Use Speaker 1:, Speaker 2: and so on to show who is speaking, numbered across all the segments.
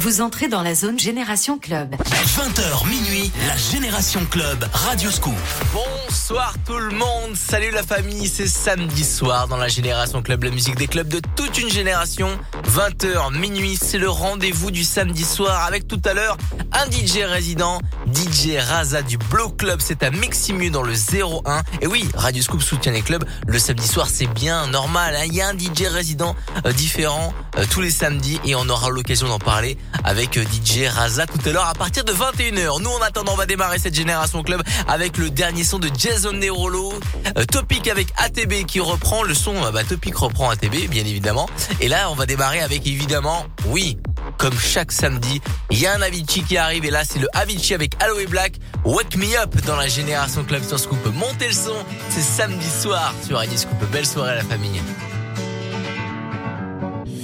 Speaker 1: Vous entrez dans la zone Génération Club.
Speaker 2: 20h minuit, la Génération Club, Radio Scoop.
Speaker 3: Bonsoir tout le monde, salut la famille, c'est samedi soir dans la Génération Club, la musique des clubs de toute une génération. 20h minuit, c'est le rendez-vous du samedi soir avec tout à l'heure un DJ résident, DJ Raza du Blow Club, c'est à Miximu dans le 01. Et oui, Radio Scoop soutient les clubs, le samedi soir c'est bien normal, hein. il y a un DJ résident euh, différent euh, tous les samedis et on aura l'occasion d'en parler avec euh, DJ Raza tout à l'heure à partir de 21h. Nous en attendant on va démarrer cette Génération Club avec le dernier son de Jason Nerolo, Topic avec ATB qui reprend le son, bah Topic reprend ATB bien évidemment. Et là on va démarrer avec évidemment, oui, comme chaque samedi, il y a un Avicii qui arrive et là c'est le Avicii avec Aloe Black, Wake Me Up dans la Génération Club sur Scoop. Montez le son, c'est samedi soir sur Radio Scoop. Belle soirée à la famille.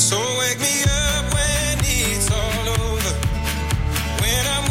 Speaker 4: So wake me up when it's all over. When I'm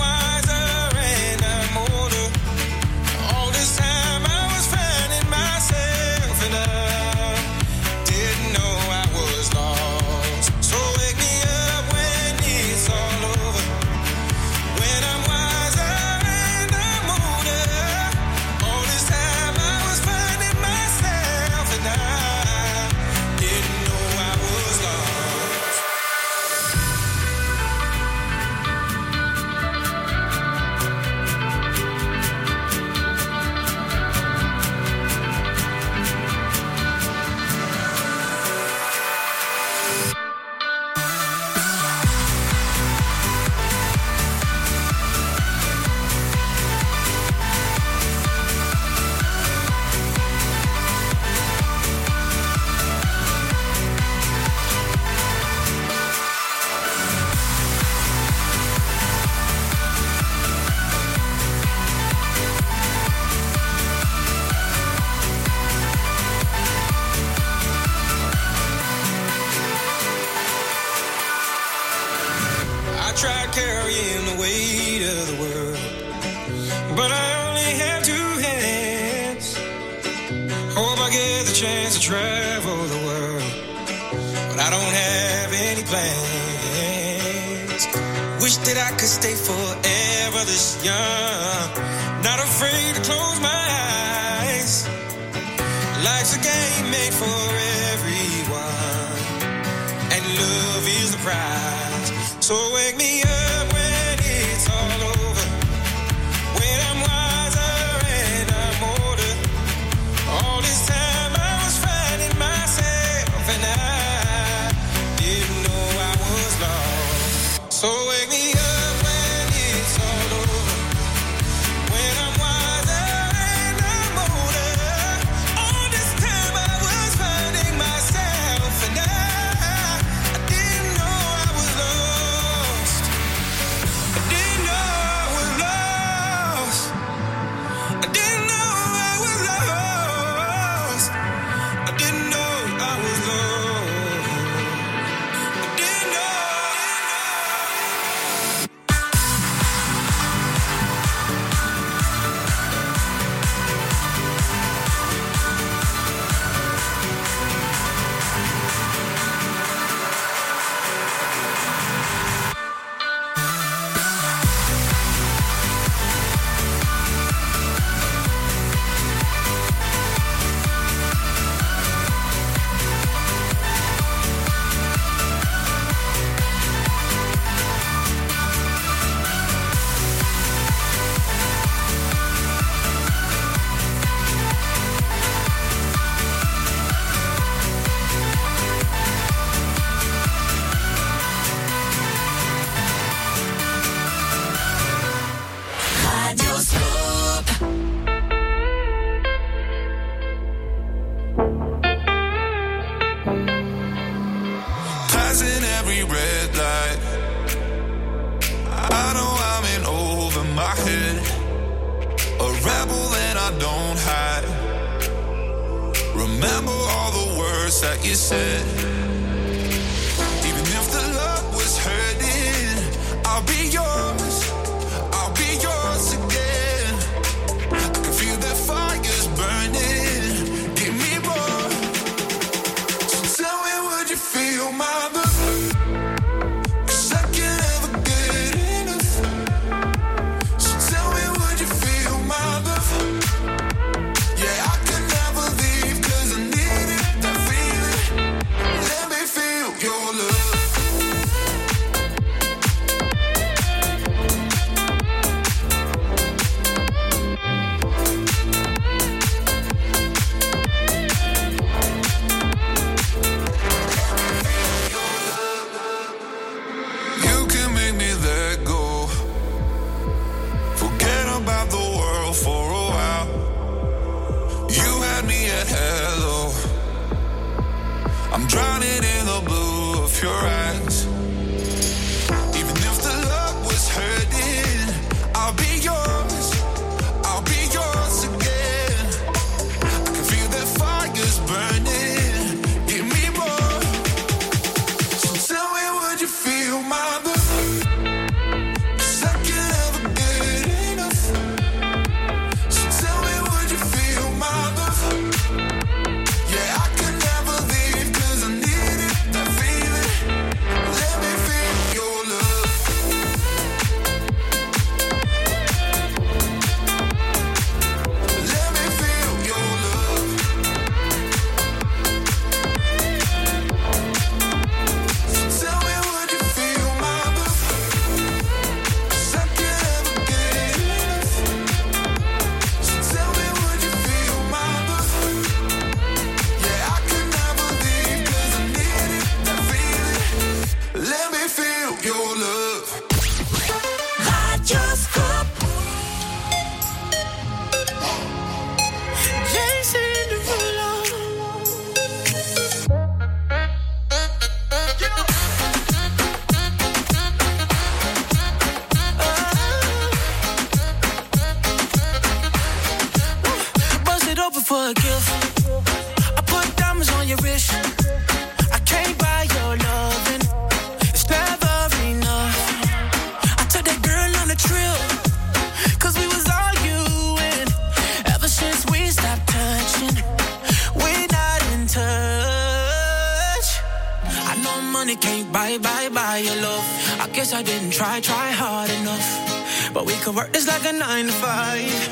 Speaker 5: like a nine to five.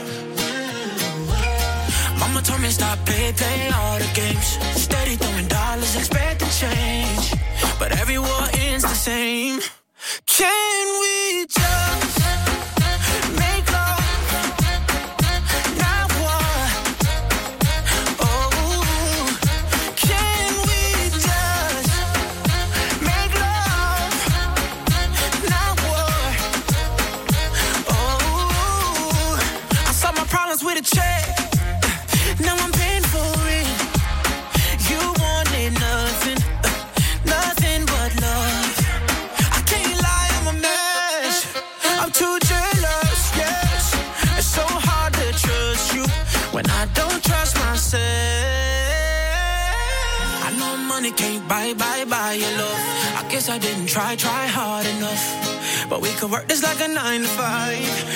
Speaker 5: Mama told me stop play, play all the games. Steady throwing dollars, expect expecting change. But every war ends the same. work. This like a nine to five.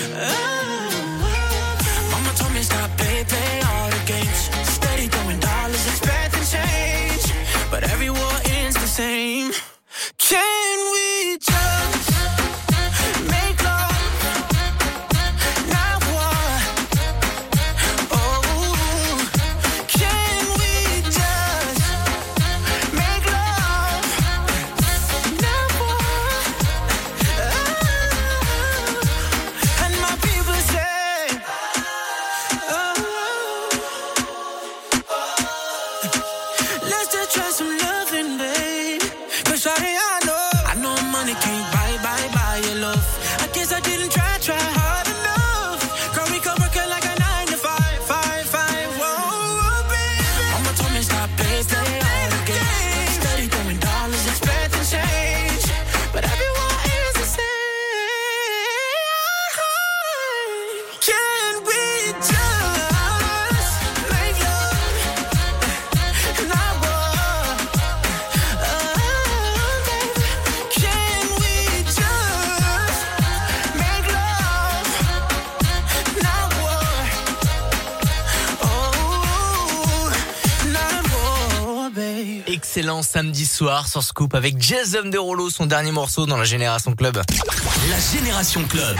Speaker 3: Samedi soir sur Scoop avec Jason Derulo, son dernier morceau dans la Génération Club.
Speaker 6: La Génération Club.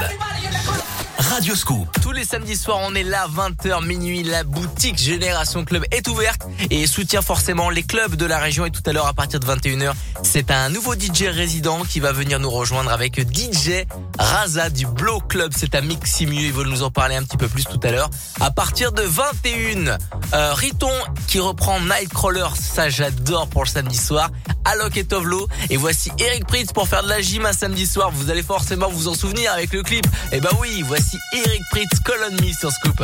Speaker 6: Radio Scoop.
Speaker 3: Tous les samedis soirs, on est là, 20h minuit. La boutique Génération Club est ouverte et soutient forcément les clubs de la région. Et tout à l'heure, à partir de 21h, c'est un nouveau DJ résident qui va venir nous rejoindre avec DJ Raza du Blow Club. C'est un Miximu. Il va nous en parler un petit peu plus tout à l'heure. À partir de 21, euh, Riton qui reprend Nightcrawler. Ça, j'adore pour le samedi soir. Alok et Tovlo. Et voici Eric Pritz pour faire de la gym un samedi soir. Vous allez forcément vous en souvenir avec le clip. Et bah oui, voici Eric Pritz, Colon Me sur Scoop.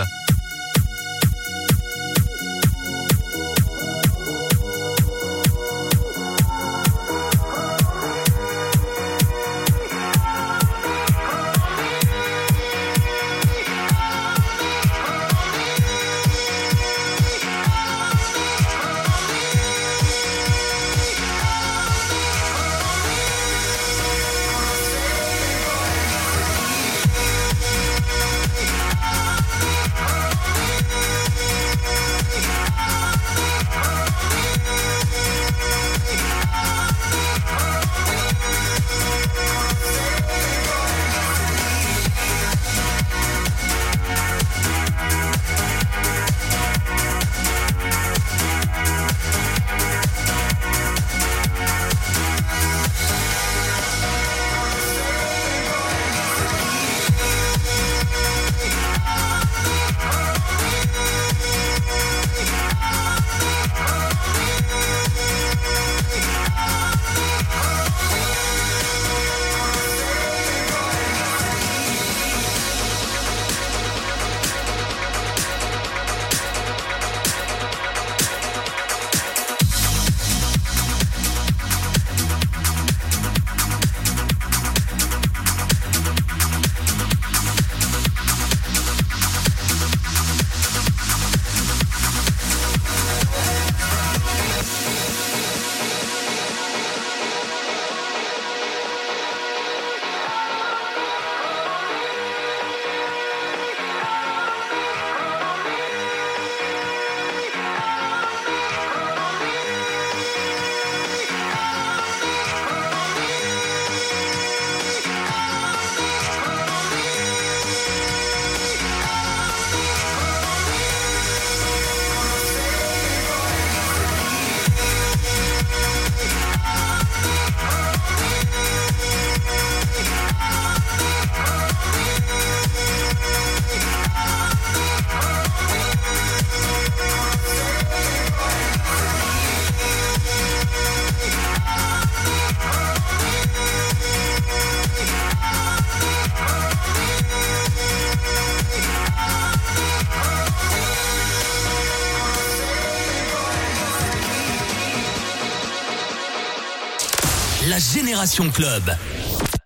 Speaker 6: Club.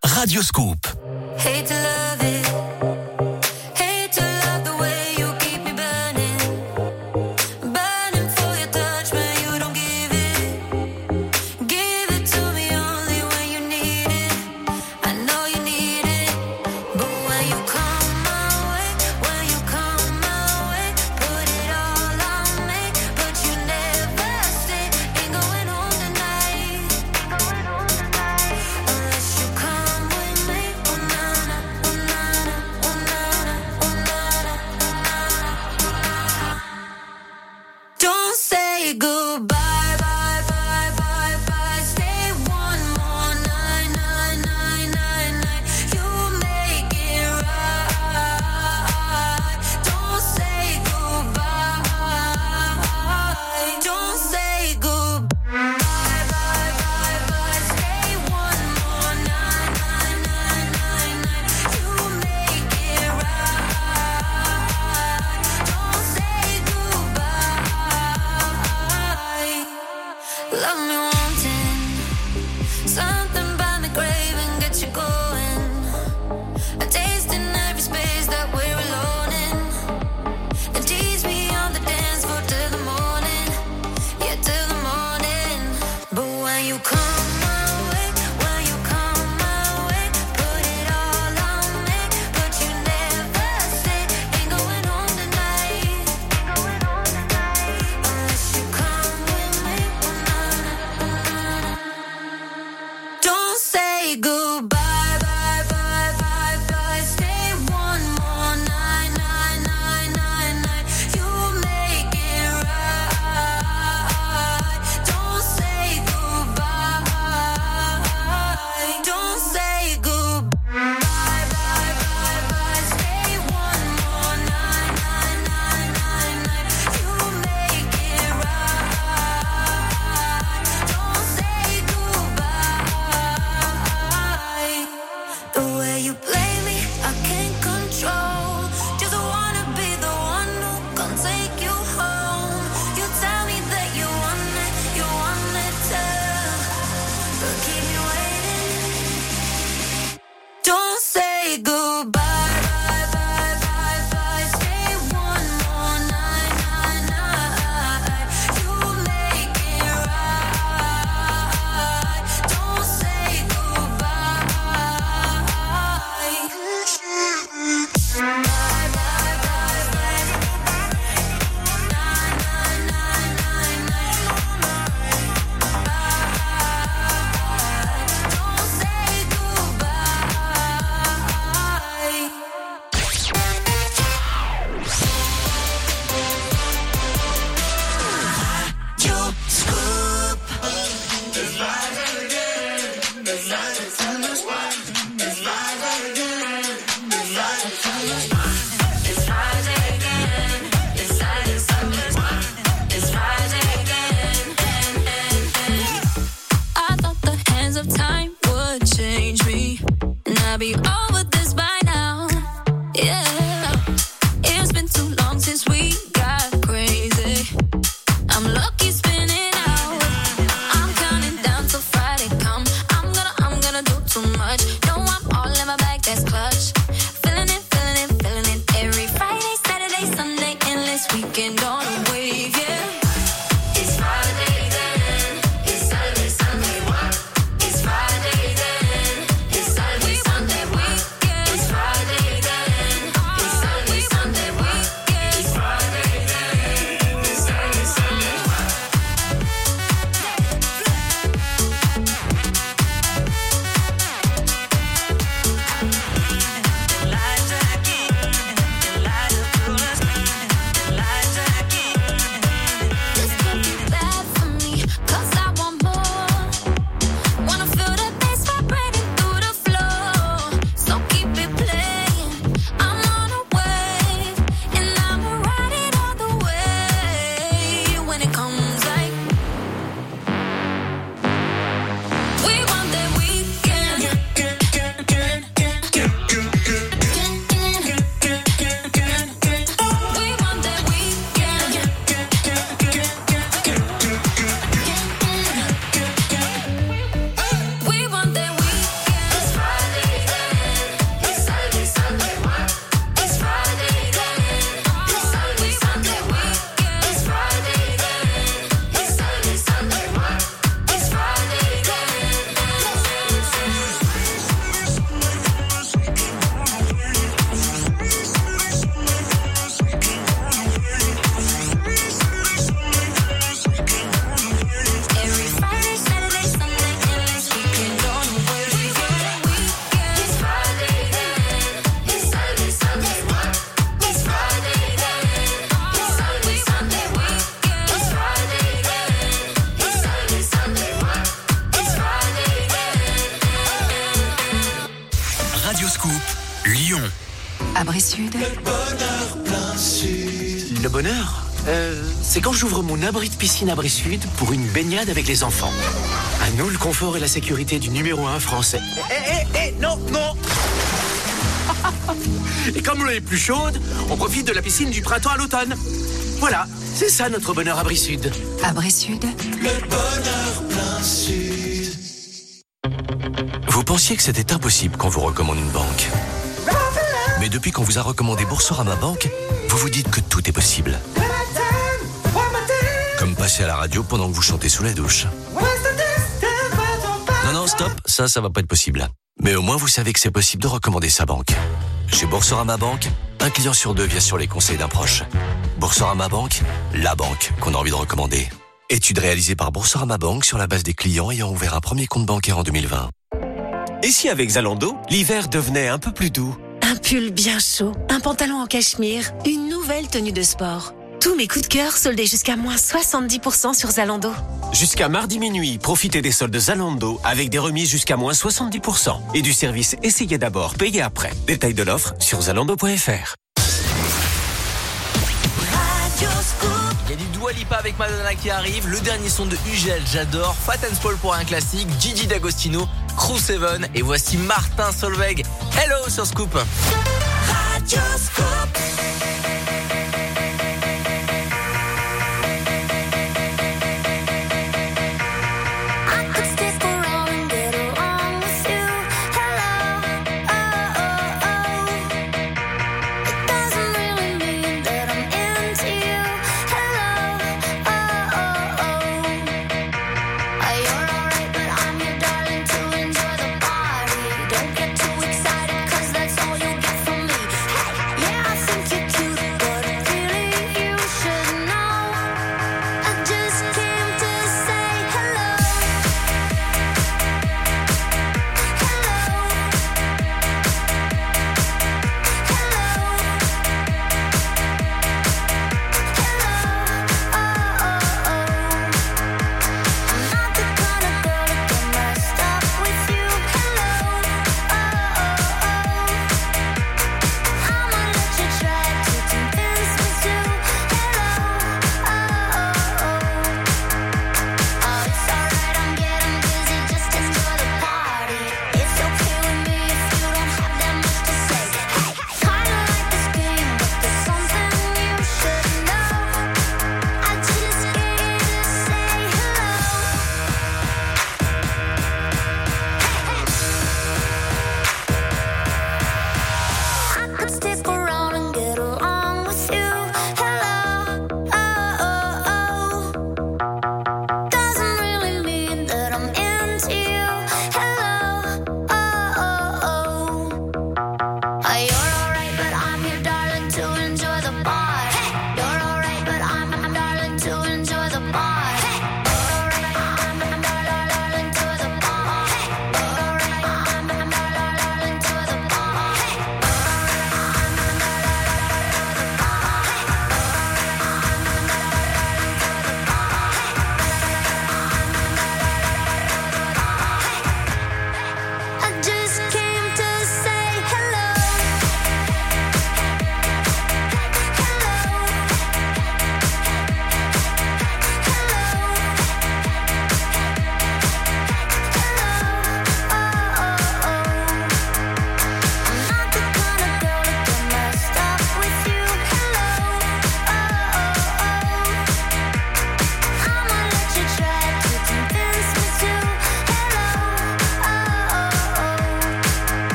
Speaker 6: Radio Scoop.
Speaker 7: J'ouvre mon abri de piscine Abri Sud pour une baignade avec les enfants. À nous le confort et la sécurité du numéro un français. Eh, eh, eh, non, non Et comme l'eau est plus chaude, on profite de la piscine du printemps à l'automne. Voilà, c'est ça notre bonheur Abri Sud.
Speaker 8: Abri Sud,
Speaker 9: Vous pensiez que c'était impossible qu'on vous recommande une banque. Mais depuis qu'on vous a recommandé Boursorama Banque, vous vous dites que tout est possible passer à la radio pendant que vous chantez sous la douche. Non, non, stop, ça, ça va pas être possible. Mais au moins, vous savez que c'est possible de recommander sa banque. Chez Boursorama Banque, un client sur deux vient sur les conseils d'un proche. Boursorama Banque, la banque qu'on a envie de recommander. Étude réalisée par Boursorama Banque sur la base des clients ayant ouvert un premier compte bancaire en 2020.
Speaker 7: Et si avec Zalando, l'hiver devenait un peu plus doux?
Speaker 8: Un pull bien chaud, un pantalon en cachemire, une nouvelle tenue de sport tous mes coups de cœur soldés jusqu'à moins 70% sur Zalando.
Speaker 7: Jusqu'à mardi minuit, profitez des soldes Zalando avec des remises jusqu'à moins 70% et du service Essayez d'abord, payez après. Détail de l'offre sur zalando.fr.
Speaker 3: Il y a du Dua Lipa avec Madonna qui arrive, le dernier son de Ugel, j'adore, Fat and Paul pour un classique, Gigi D'Agostino, Crew 7 et voici Martin Solveig. Hello sur Scoop.
Speaker 6: Radio Scoop.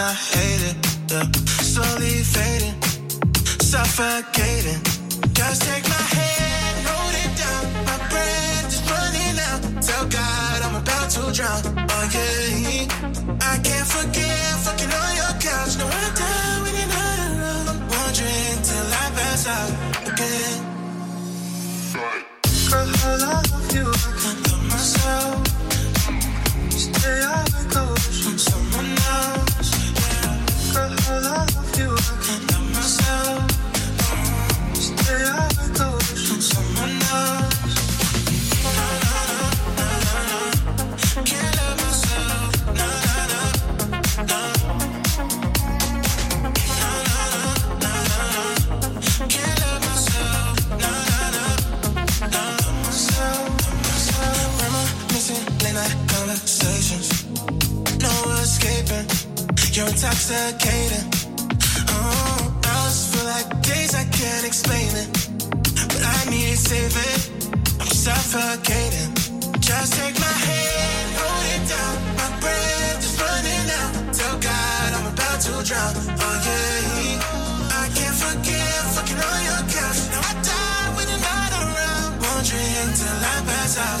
Speaker 10: And I hate it. Yeah. Slowly fading, suffocating. Just take my hand, hold it down. My breath is running out. Tell God I'm about to drown. Oh yeah, I can't forget fucking on your couch. No, I'm down when you're not around. I'm wondering till I pass out again. Girl, I love you. Intoxicated, Oh, I just feel like days I can't explain it. But I need saving. I'm suffocating. Just take my hand, hold it down. My breath is running out. Tell God I'm about to drown. Oh yeah, I can't forget fucking on your couch. Now I die when you're not around. Wandering till I pass out.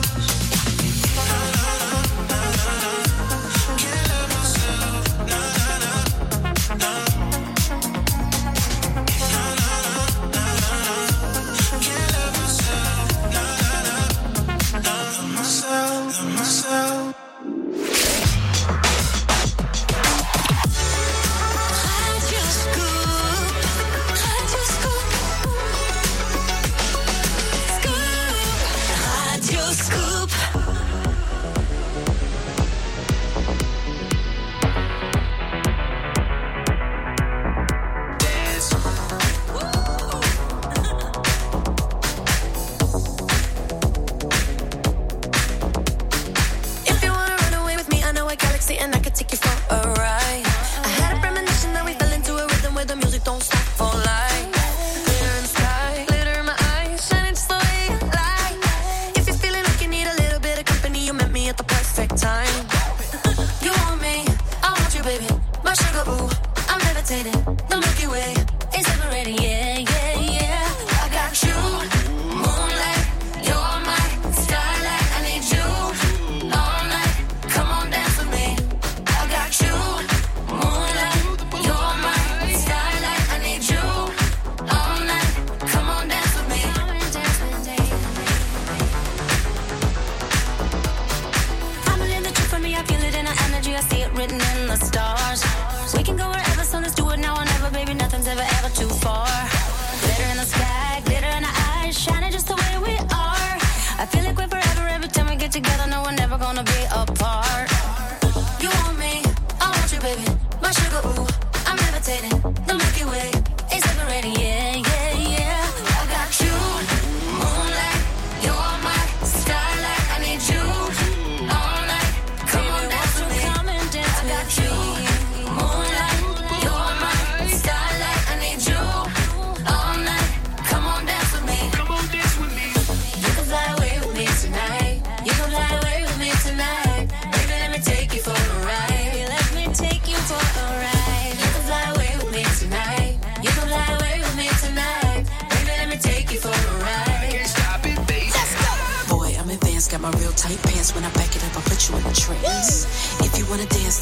Speaker 6: now.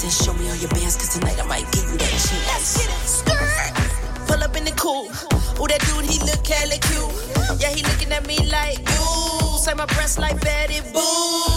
Speaker 11: and show me all your bands, cause tonight I might give you that chance. Let's get it, skirt.
Speaker 12: Pull up in the coupe. Ooh, that dude, he look hella cute. Yeah, he looking at me like, ooh, say my breast like Betty Boo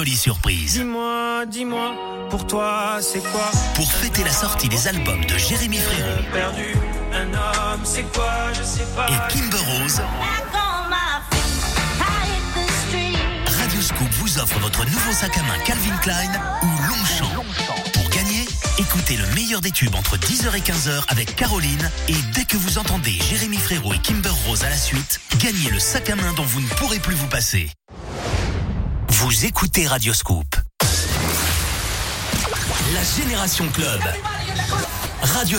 Speaker 13: jolie surprise.
Speaker 2: Dis-moi, dis-moi, pour toi c'est quoi?
Speaker 13: Pour fêter la sortie des albums de Jérémy Frérot
Speaker 2: Perdu, un homme, c'est quoi, je sais pas.
Speaker 13: et Kimber Rose, Radio Scoop vous offre votre nouveau sac à main Calvin Klein ou Longchamp. Pour gagner, écoutez le meilleur des tubes entre 10h et 15h avec Caroline et dès que vous entendez Jérémy Frérot et Kimber Rose à la suite, gagnez le sac à main dont vous ne pourrez plus vous passer. Vous écoutez Radio Scoop. La Génération Club. Radio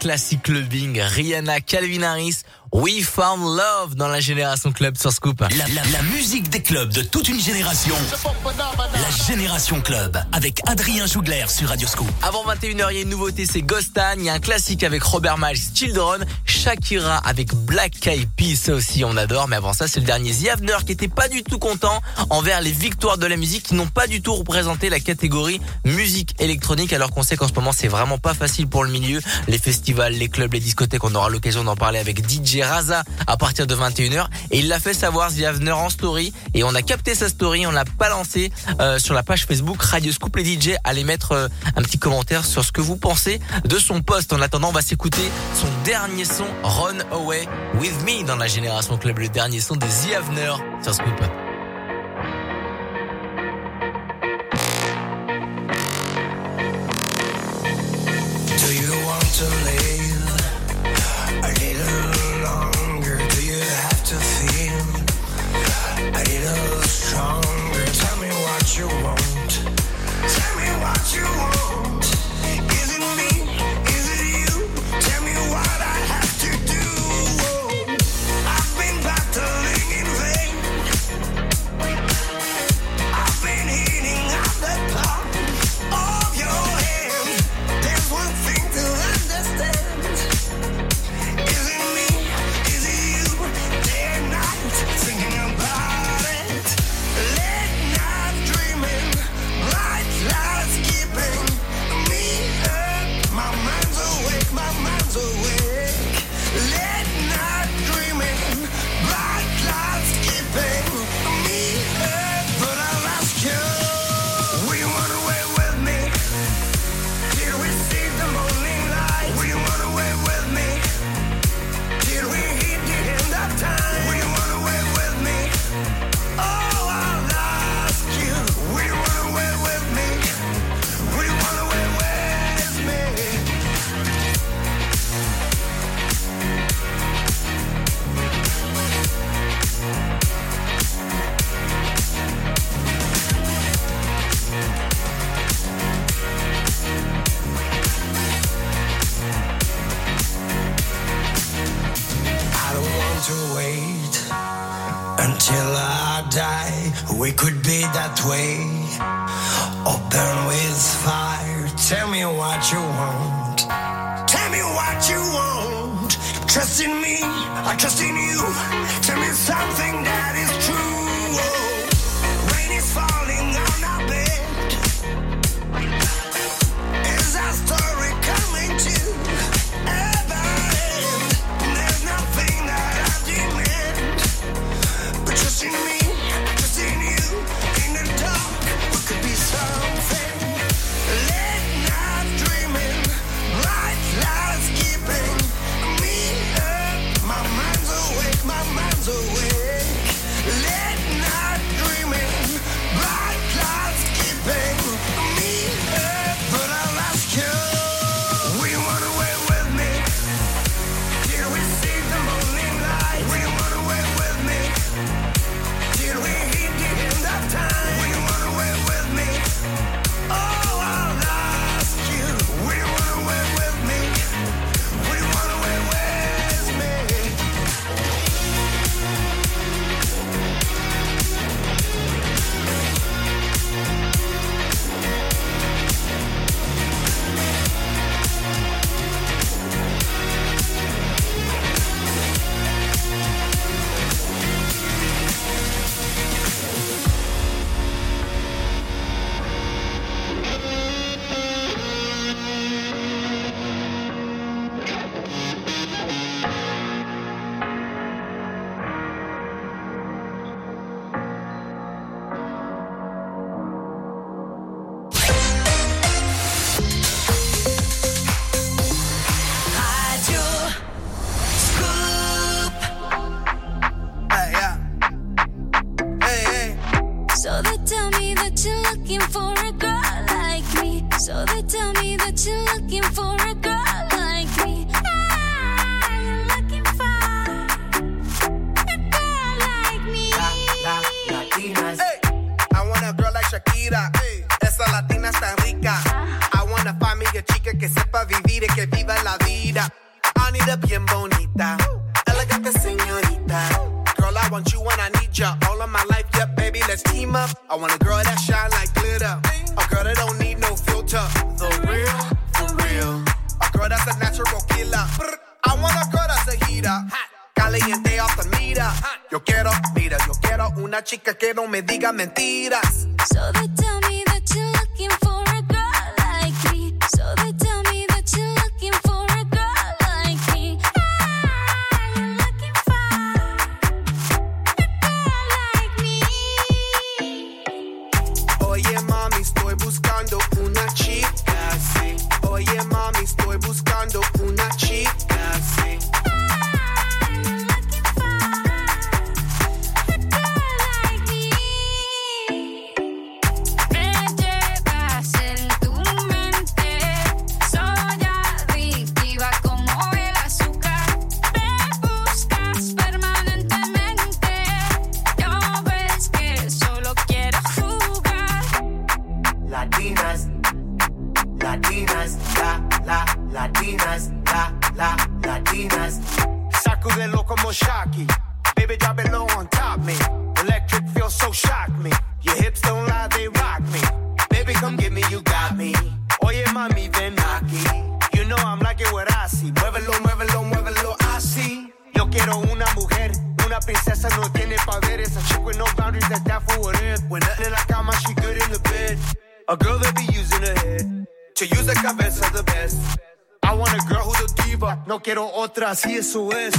Speaker 3: classique clubbing, Rihanna, Calvin Harris, We Found Love dans la Génération Club sur Scoop.
Speaker 13: La, la- la musique des clubs de toute une génération. La Génération Club avec Adrien Jougler sur Radio Scoop.
Speaker 3: Avant 21h, il y a une nouveauté, c'est Ghostan. Il y a un classique avec Robert Miles, Children. Shakira avec Black Eyed Peas, ça aussi on adore. Mais avant ça, c'est le dernier The qui était pas du tout content envers les victoires de la musique qui n'ont pas du tout représenté la catégorie musique électronique. Alors qu'on sait qu'en ce moment, c'est vraiment pas facile pour le milieu. Les festivals, les clubs, les discothèques, on aura l'occasion d'en parler avec DJ Raza à partir de 21h. Et il l'a fait savoir, Ziavner, en story. Et on a capté sa story, on l'a balancé euh, sur la page Facebook Radio Scoop les DJ. Allez mettre euh, un petit commentaire sur ce que vous pensez de son poste. En attendant, on va s'écouter son dernier son, Run Away With Me, dans la Génération Club. Le dernier son de Ziavner sur Scoop.
Speaker 14: You
Speaker 15: eso es.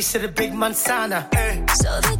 Speaker 13: Reese to the
Speaker 15: big Manzana. Hey. Eh.
Speaker 13: So they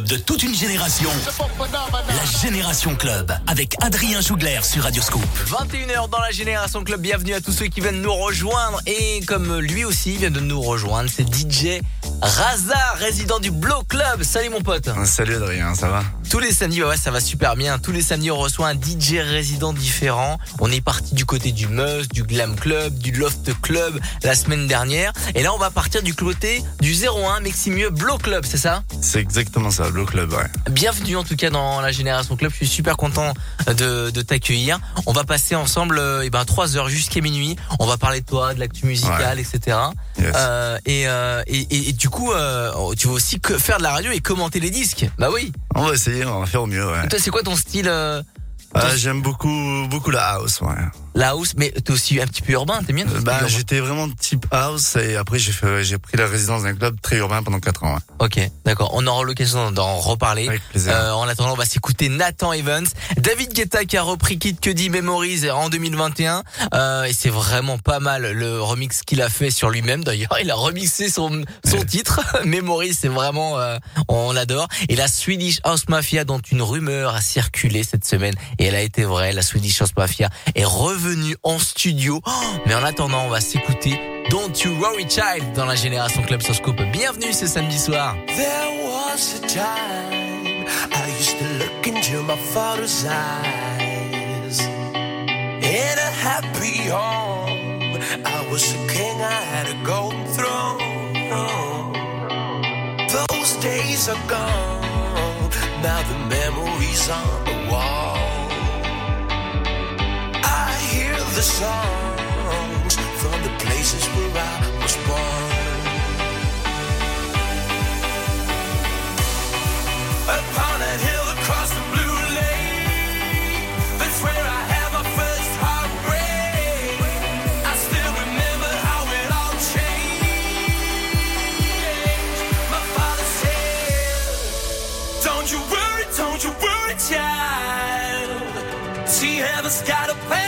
Speaker 4: De toute une génération. La Génération Club avec Adrien Jougler sur Radio Scoop.
Speaker 3: 21h dans la Génération Club, bienvenue à tous ceux qui viennent nous rejoindre et comme lui aussi vient de nous rejoindre, c'est DJ Raza, résident du Blow Club. Salut mon pote.
Speaker 16: Salut Adrien, ça va?
Speaker 3: Tous les samedis, ouais, ça va super bien. Tous les samedis, on reçoit un DJ résident différent. On est parti du côté du Meuse, du Glam Club, du Loft Club la semaine dernière. Et là, on va partir du côté du 01 Meximieux Blow Club, c'est ça?
Speaker 16: C'est exactement ça, Blow Club, ouais.
Speaker 3: Bienvenue en tout cas dans la Génération Club. Je suis super content de, de t'accueillir. On va passer ensemble euh, eh ben, 3 heures jusqu'à minuit. On va parler de toi, de l'actu musicale, etc.
Speaker 16: Yes.
Speaker 3: Euh, et, euh, et, et- et du coup, euh, tu vas aussi que faire de la radio et commenter les disques? Bah oui.
Speaker 16: On va essayer, on va faire au mieux, ouais.
Speaker 3: Toi, c'est quoi ton style euh,
Speaker 16: Ah, J'aime beaucoup, beaucoup la house, ouais.
Speaker 3: La house, mais t'es aussi un petit peu urbain, t'es bien
Speaker 16: Euh, Bah, j'étais vraiment type house et après j'ai fait, j'ai pris la résidence d'un club très urbain pendant 4 ans. ouais.
Speaker 3: Ok, d'accord. On aura l'occasion d'en reparler.
Speaker 16: plaisir.
Speaker 3: Euh, en attendant, on va s'écouter Nathan Evans, David Guetta qui a repris Kid Cudi Memories en 2021. Euh, et c'est vraiment pas mal le remix qu'il a fait sur lui-même. D'ailleurs, il a remixé son son titre Memories. C'est vraiment, euh, on l'adore. Et la Swedish House Mafia, dont une rumeur a circulé cette semaine et elle a été vraie. La Swedish House Mafia est revenue en studio. Oh, mais en attendant, on va s'écouter Don't You Worry Child dans la Génération Club sur Bienvenue ce samedi soir.
Speaker 17: There was a time I used to look into my father's eyes. In a happy home, I was a king, I had a golden throne. Those days are gone, now the memories are the songs from the places where I was born. Upon a hill across the blue lake, that's where I had my first heartbreak. I still remember how it all changed. My father said, Don't you worry, don't you worry, child. See, heaven's got a plan.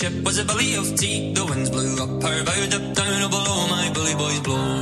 Speaker 18: Ship was a belly of tea. The winds blew up her bow, up down, below my bully boys blow.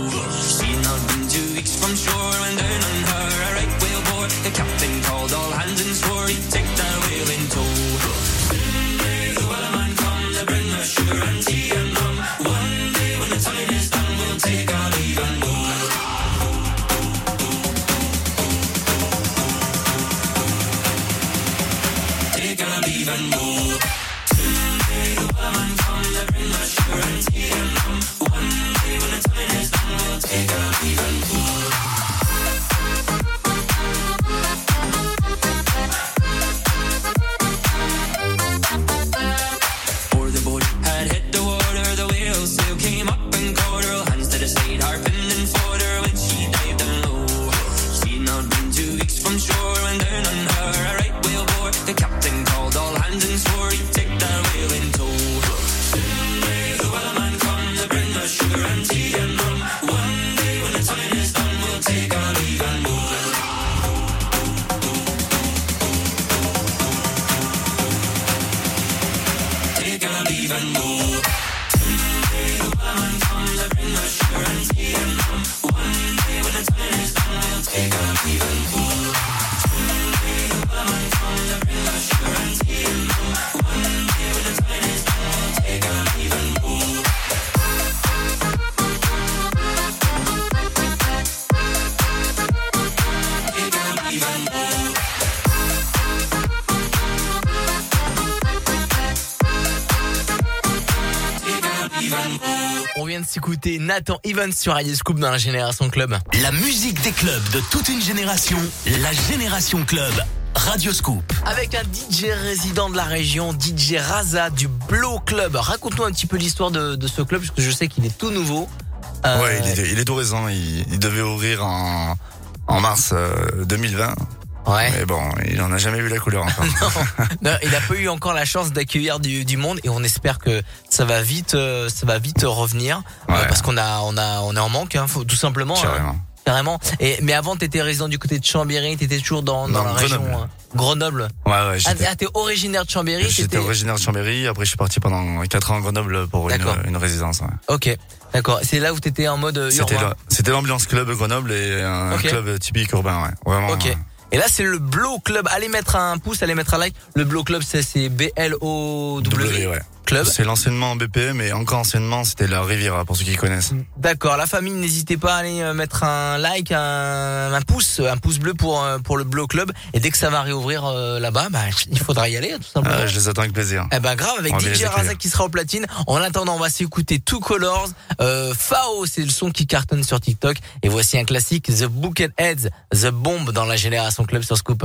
Speaker 3: Nathan Evans sur Radio Scoop dans la Génération Club.
Speaker 4: La musique des clubs de toute une génération, la Génération Club, Radio Scoop.
Speaker 3: Avec un DJ résident de la région, DJ Raza du Blow Club. Raconte-nous un petit peu l'histoire de, de ce club, parce que je sais qu'il est tout nouveau. Euh,
Speaker 16: Ouais, il est, il est tout récent. Il, il devait ouvrir en, en mars euh, 2020.
Speaker 3: Ouais.
Speaker 16: Mais bon, il en a jamais vu la couleur encore.
Speaker 3: Non, il n'a pas eu encore la chance d'accueillir du, du monde et on espère que ça va vite, euh, ça va vite revenir euh, parce qu'on a, on a, on est en manque, hein, faut, tout simplement. hein.
Speaker 16: Carrément.
Speaker 3: Carrément. Et mais avant, t'étais résident du côté de Chambéry, t'étais toujours dans, dans la région
Speaker 16: Grenoble.
Speaker 3: hein. Grenoble.
Speaker 16: Ouais, ouais,
Speaker 3: Ah, ah, t'es originaire de Chambéry.
Speaker 16: J'étais originaire de Chambéry, après je suis parti pendant 4 ans à Grenoble pour une, résidence. ouais.
Speaker 3: Ok, d'accord. C'est là où t'étais en mode euh,
Speaker 16: C'était
Speaker 3: urbain.
Speaker 16: C'était l'ambiance club Grenoble et un club typique urbain, ouais. Vraiment.
Speaker 3: Ok.
Speaker 16: ouais.
Speaker 3: Et là, c'est le Blow Club. Allez mettre un pouce, allez mettre un like. Le Blow Club, c'est c'est B-L-O-W.
Speaker 16: Ouais.
Speaker 3: Club.
Speaker 16: C'est l'anciennement BPM et encore anciennement c'était la Riviera pour ceux qui connaissent.
Speaker 3: D'accord, la famille, n'hésitez pas à aller euh, mettre un like, un, un pouce, un pouce bleu pour euh, pour le Blow Club. Et dès que ça va réouvrir euh, là-bas, bah, il faudra y aller, tout simplement.
Speaker 16: Ah, je les attends avec plaisir.
Speaker 3: Eh ben grave avec DJ. Razak qui sera au platine. En attendant, on va s'écouter Two Colors. Euh, Fao, c'est le son qui cartonne sur TikTok. Et voici un classique, The Bucketheads, The Bomb dans la Génération Club sur Scoop.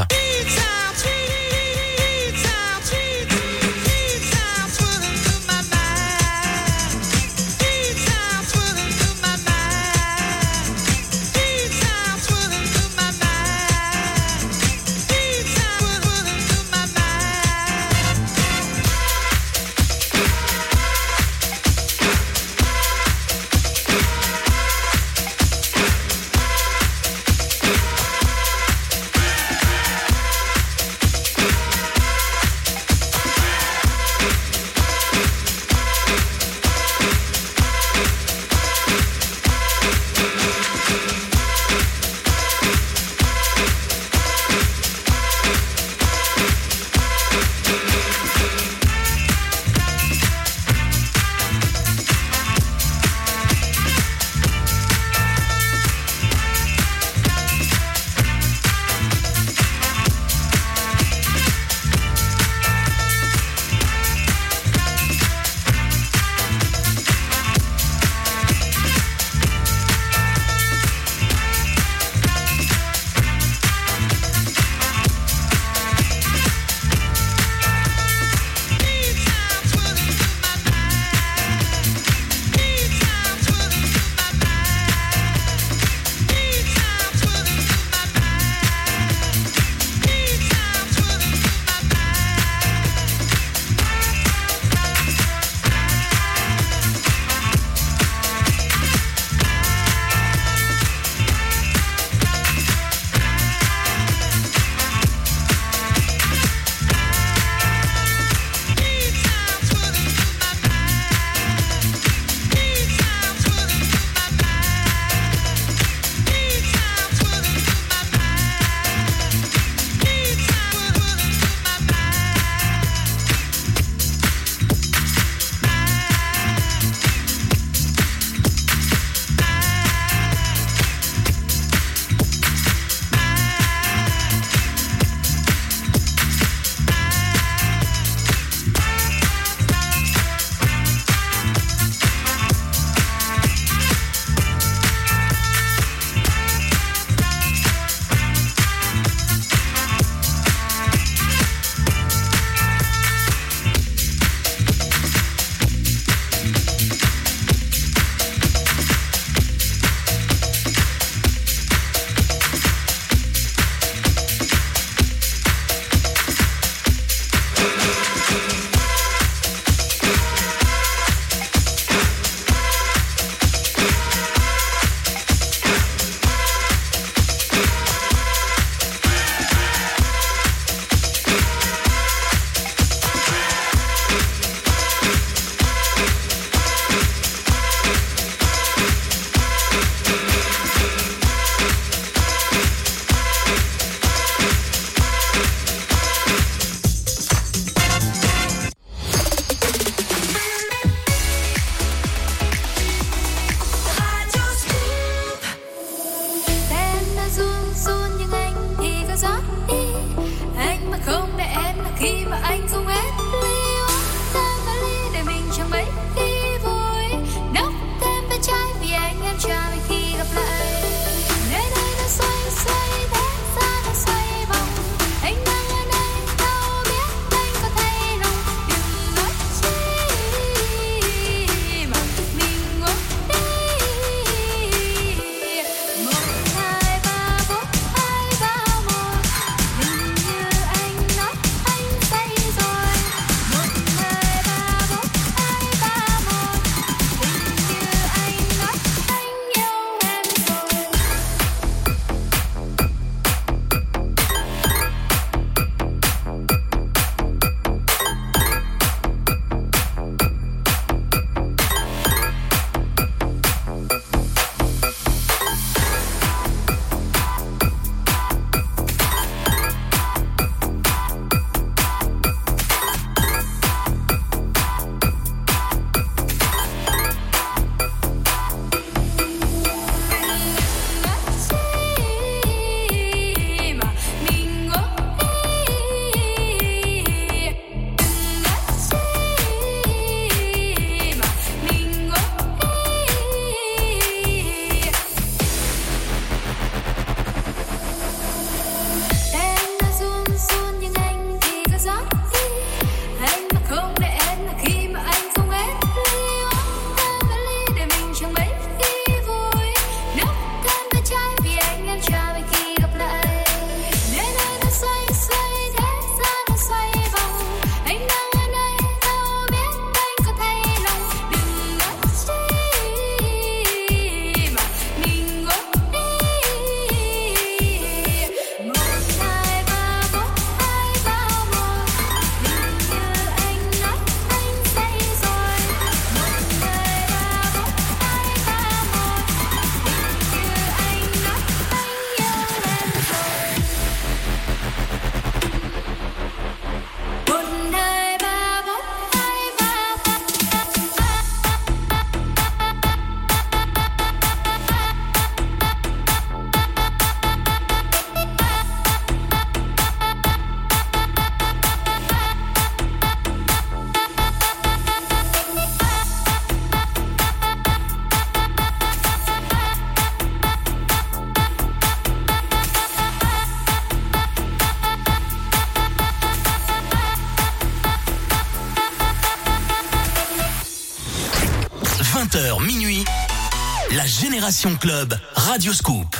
Speaker 4: Club, Radio Scoop.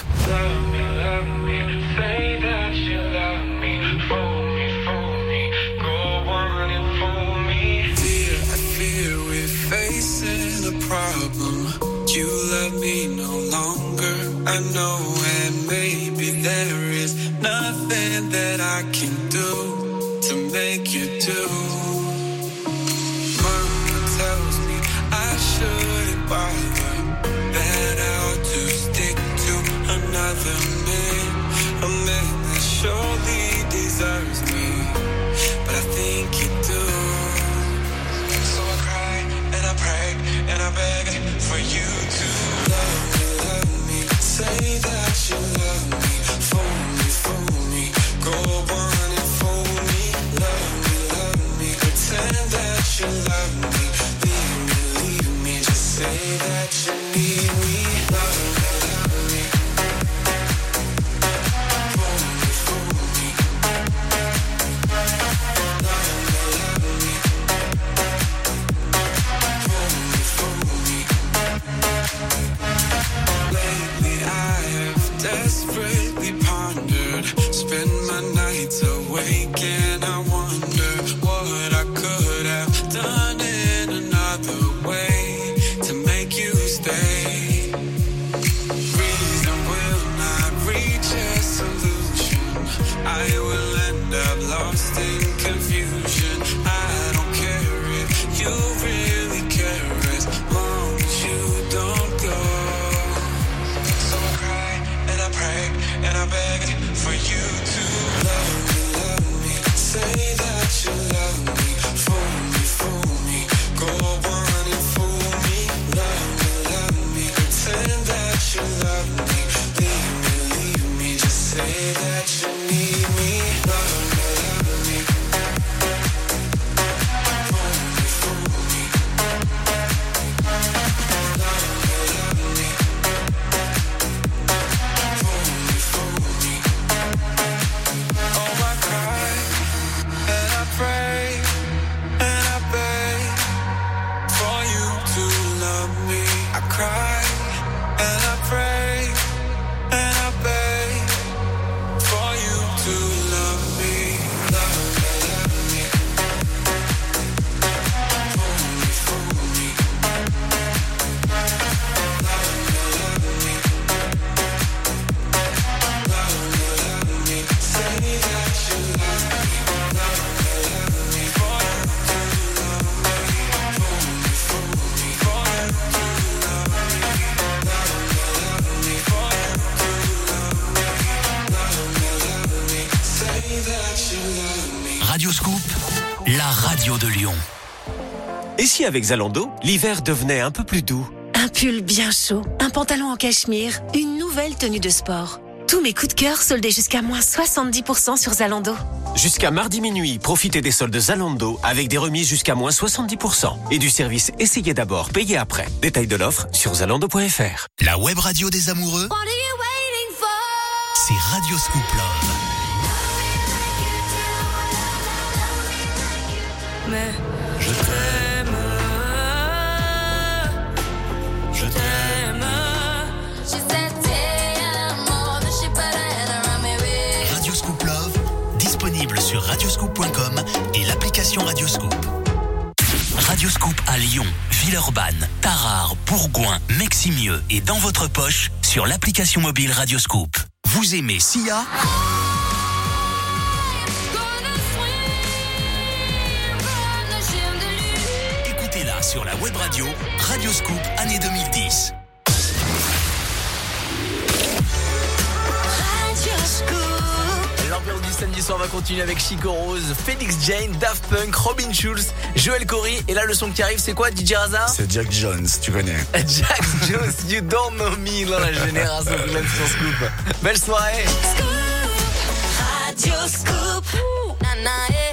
Speaker 19: Avec Zalando, l'hiver devenait un peu plus doux.
Speaker 20: Un pull bien chaud, un pantalon en cachemire, une nouvelle tenue de sport. Tous mes coups de cœur soldés jusqu'à moins 70% sur Zalando.
Speaker 19: Jusqu'à mardi minuit, profitez des soldes Zalando avec des remises jusqu'à moins 70% et du service Essayez d'abord, payez après. Détail de l'offre sur zalando.fr.
Speaker 4: La web radio des amoureux, c'est Radio Scoop à Lyon, Villeurbanne, Tarare, Bourgoin, Meximieux et dans votre poche sur l'application mobile Radioscoop. Vous aimez SIA? Écoutez-la sur la web radio Radioscoop année 2010.
Speaker 3: samedi soir, on va continuer avec Chico Rose, Félix Jane, Daft Punk, Robin Schulz, Joel Corey. Et là, le son qui arrive, c'est quoi, DJ Raza?
Speaker 16: C'est Jack Jones, tu connais.
Speaker 3: Jack Jones, you don't know me dans la génération Glenn sur Scoop. Belle soirée.
Speaker 10: Scoop,
Speaker 8: Radio Scoop. Eh.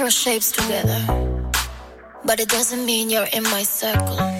Speaker 8: throw shapes together, but it doesn't mean you're in my circle.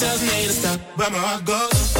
Speaker 10: tells me to stop, but my heart goes.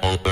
Speaker 21: Bye.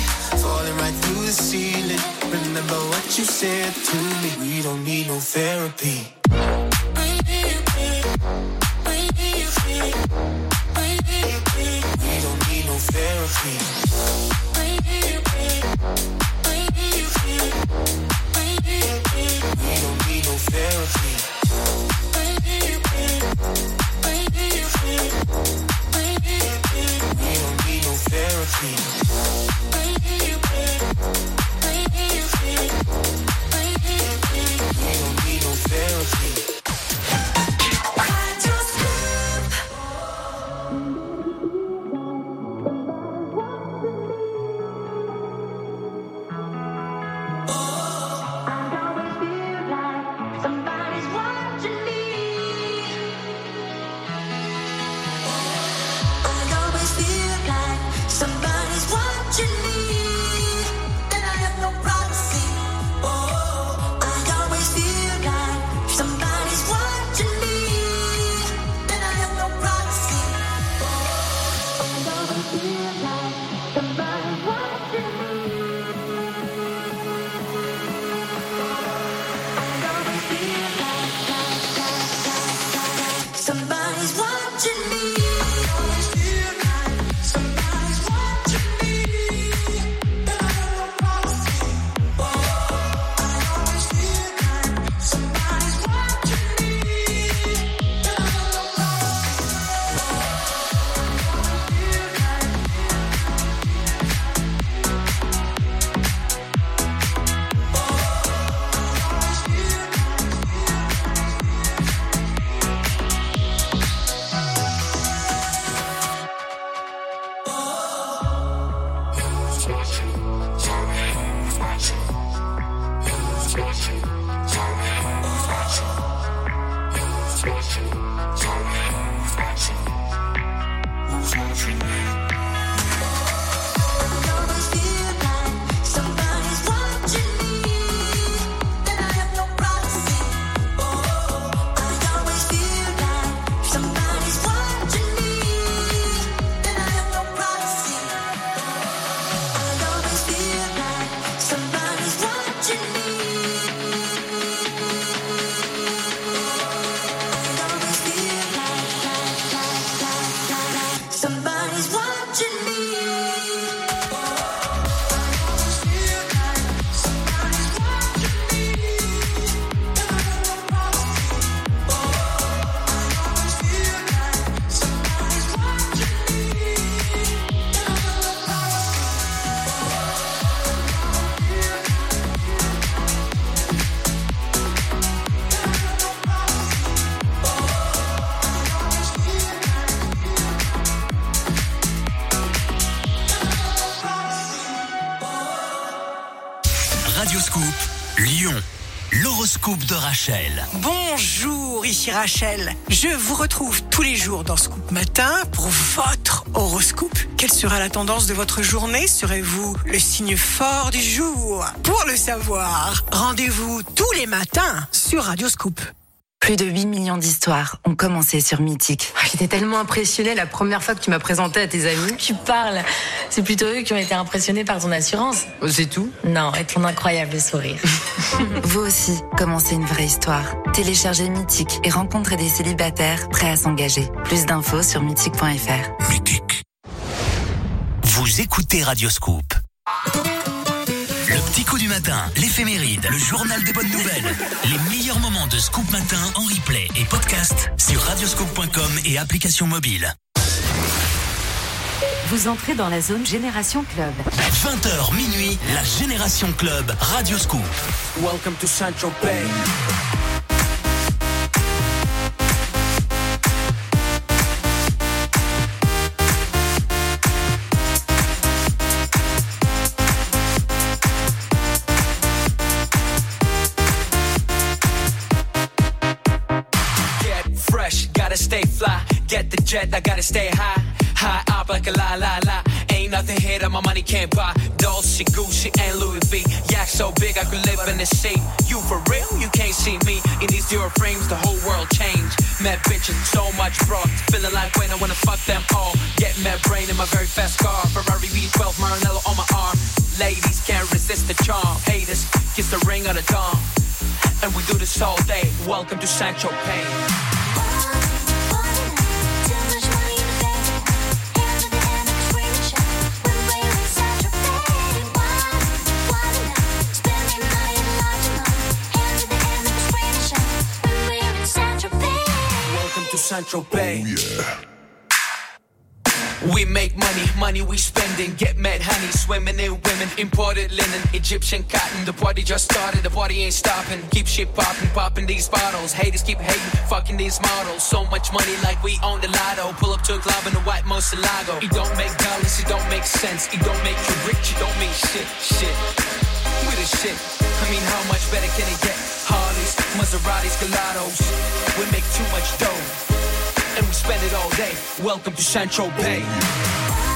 Speaker 21: falling right through the ceiling, remember what you said to me. We don't need no therapy. We don't need no therapy. We don't need no therapy. We don't therapy. We don't need no therapy.
Speaker 2: Rachel.
Speaker 22: Bonjour, ici Rachel. Je vous retrouve tous les jours dans Scoop Matin pour votre horoscope. Quelle sera la tendance de votre journée? Serez-vous le signe fort du jour? Pour le savoir, rendez-vous tous les matins sur Radioscoop.
Speaker 23: Plus de 8 millions d'histoires ont commencé sur Mythique.
Speaker 24: Ah, J'étais tellement impressionnée la première fois que tu m'as présenté à tes amis.
Speaker 23: Tu parles. C'est plutôt eux qui ont été impressionnés par ton assurance.
Speaker 24: C'est tout?
Speaker 23: Non, et ton incroyable sourire. Vous aussi, commencez une vraie histoire. Téléchargez Mythique et rencontrez des célibataires prêts à s'engager. Plus d'infos sur mythique.fr.
Speaker 2: Vous écoutez Radioscoop. Le petit coup du matin, l'éphéméride, le journal des bonnes nouvelles. Les meilleurs moments de Scoop Matin en replay et podcast sur radioscoop.com et application mobile.
Speaker 1: Vous entrez dans la zone Génération Club.
Speaker 2: 20h minuit, la Génération Club Radioscoop.
Speaker 5: Welcome to Central Bay. Get fresh, gotta stay fly. Get the jet, I gotta stay high. La la la. Ain't nothing here that my money can't buy. Dolce, Gucci, and Louis V. Yak so big I could live in the sea. You for real? You can't see me in these zero frames. The whole world changed. Mad bitches, so much broad. Feeling like when I wanna fuck them all. Get mad brain in my very fast car. Ferrari V12 Maranello on my arm. Ladies can't resist the charm. Haters kiss the ring on the dawn. And we do this all day. Welcome to Sancho Payne. Central Bay. Oh, we make money, money we spending. Get mad honey, swimming in women. Imported linen, Egyptian cotton. The party just started, the party ain't stopping. Keep shit popping, popping these bottles. Haters keep hating, fucking these models. So much money like we own the lotto. Pull up to a club in a white Moselago. It don't make dollars, it don't make sense. It don't make you rich, it don't mean shit, shit. We the shit. I mean, how much better can it get? Harleys, Maseratis, Gelatos. We make too much dough and we spend it all day. Welcome to Central Bay.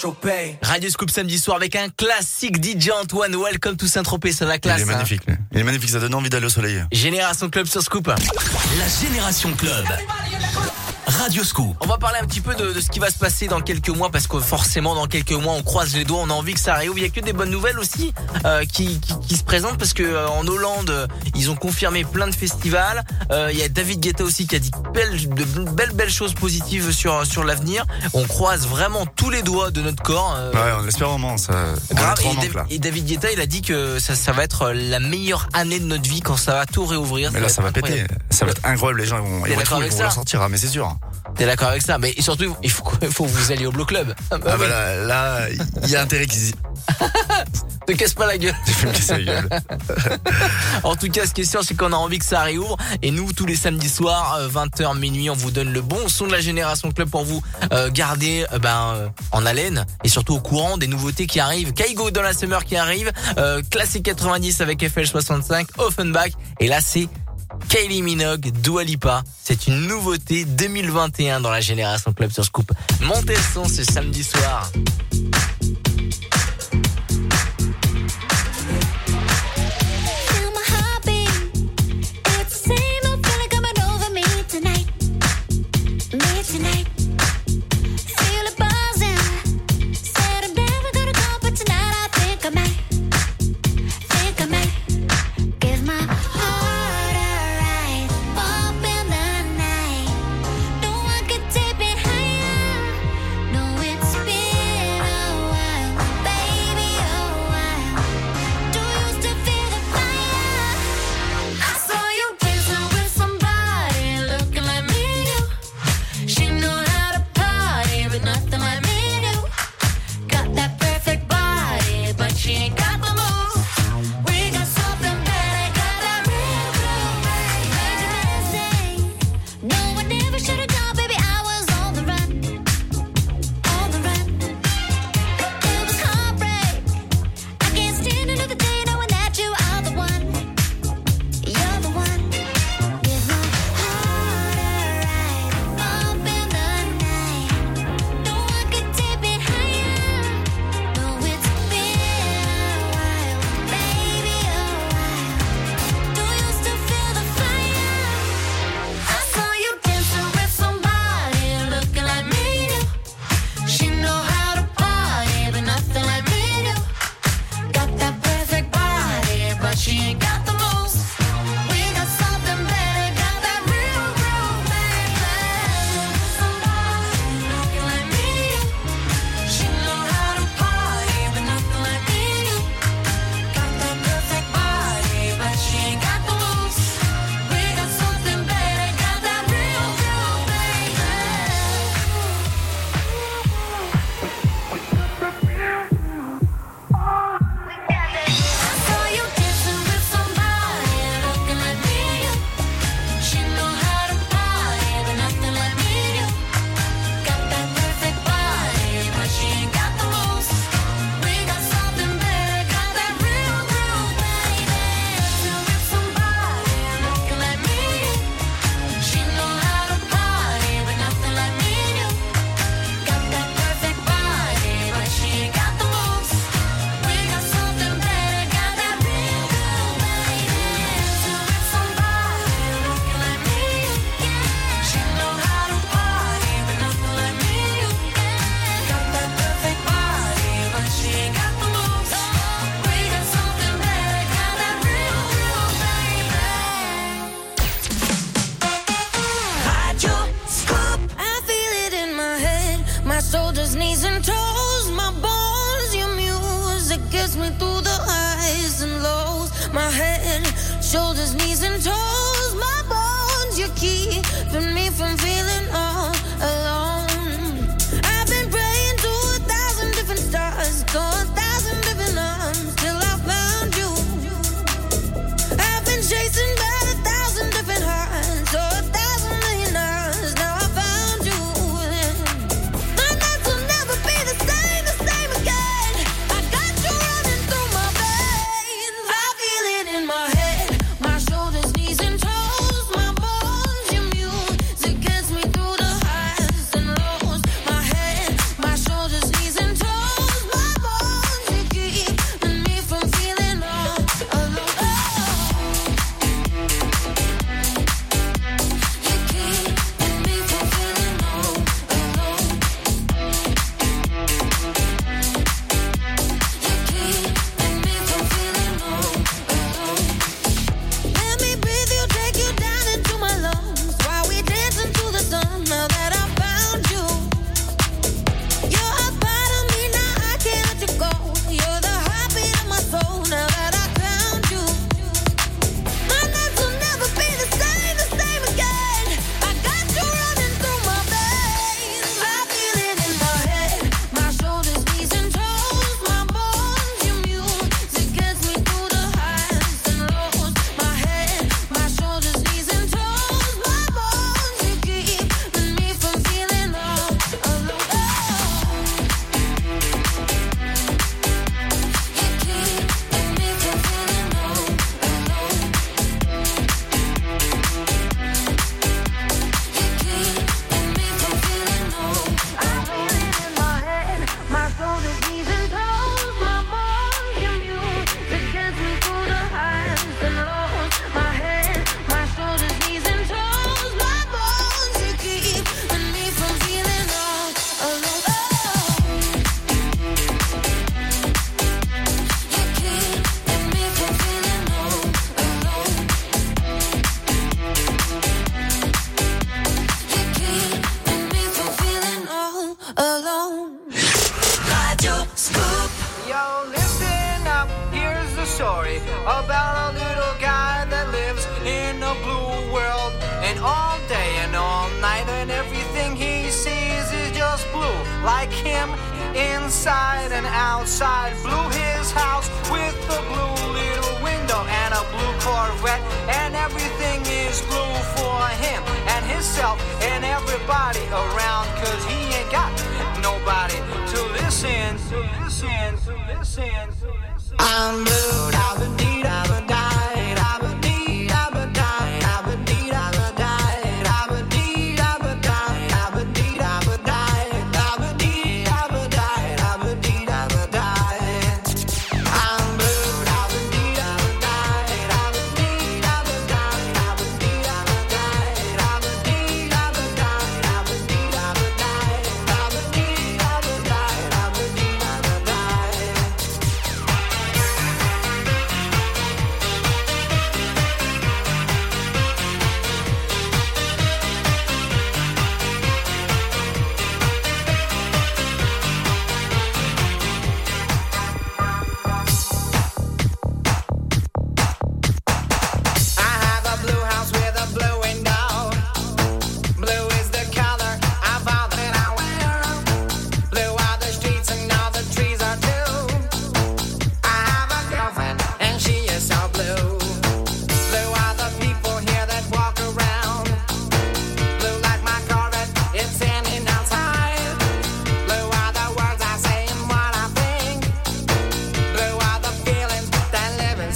Speaker 17: Saint-Tropez.
Speaker 6: Radio Scoop samedi soir avec un classique DJ Antoine. Welcome to Saint-Tropez, ça va
Speaker 16: Il
Speaker 6: classe.
Speaker 16: est
Speaker 6: hein.
Speaker 16: magnifique. Il est magnifique, ça donne envie d'aller au soleil.
Speaker 6: Génération Club sur Scoop.
Speaker 2: La Génération Club. Scoop.
Speaker 6: On va parler un petit peu de, de ce qui va se passer dans quelques mois parce que forcément dans quelques mois on croise les doigts, on a envie que ça arrive. Il y a que des bonnes nouvelles aussi euh, qui, qui, qui se présentent parce que euh, en Hollande ils ont confirmé plein de festivals. Euh, il y a David Guetta aussi qui a dit belles, de belles belles choses positives sur sur l'avenir. On croise vraiment tous les doigts de notre corps. euh,
Speaker 16: Ouais, on l'espère vraiment. Ça,
Speaker 6: Grave, et,
Speaker 16: manque,
Speaker 6: Dav-
Speaker 16: là.
Speaker 6: et David Guetta, il a dit que ça, ça va être la meilleure année de notre vie quand ça va tout réouvrir.
Speaker 16: Mais là, ça va
Speaker 6: être
Speaker 16: péter. Ça va être incroyable. Les gens ils vont, ils vont, ils vont
Speaker 6: ça
Speaker 16: la sortir, ah, mais c'est sûr.
Speaker 6: T'es d'accord avec ça Mais surtout, il faut, il faut que vous alliez au Bloc Club.
Speaker 16: Ah bah là, là, il y a intérêt qu'ils
Speaker 6: Te casse pas la gueule.
Speaker 16: La gueule.
Speaker 6: En tout cas, ce qui est sûr, c'est qu'on a envie que ça réouvre. Et nous, tous les samedis soirs, euh, 20h minuit, on vous donne le bon son de la Génération Club pour vous euh, garder euh, ben, euh, en haleine et surtout au courant des nouveautés qui arrivent. Kaigo dans la Summer qui arrive, euh, Classique 90 avec FL65, Offenbach. Et là, c'est Kylie Minogue, Dua Lipa. C'est une nouveauté 2021 dans la Génération Club sur Scoop. Montez le son ce samedi soir.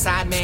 Speaker 6: Side man.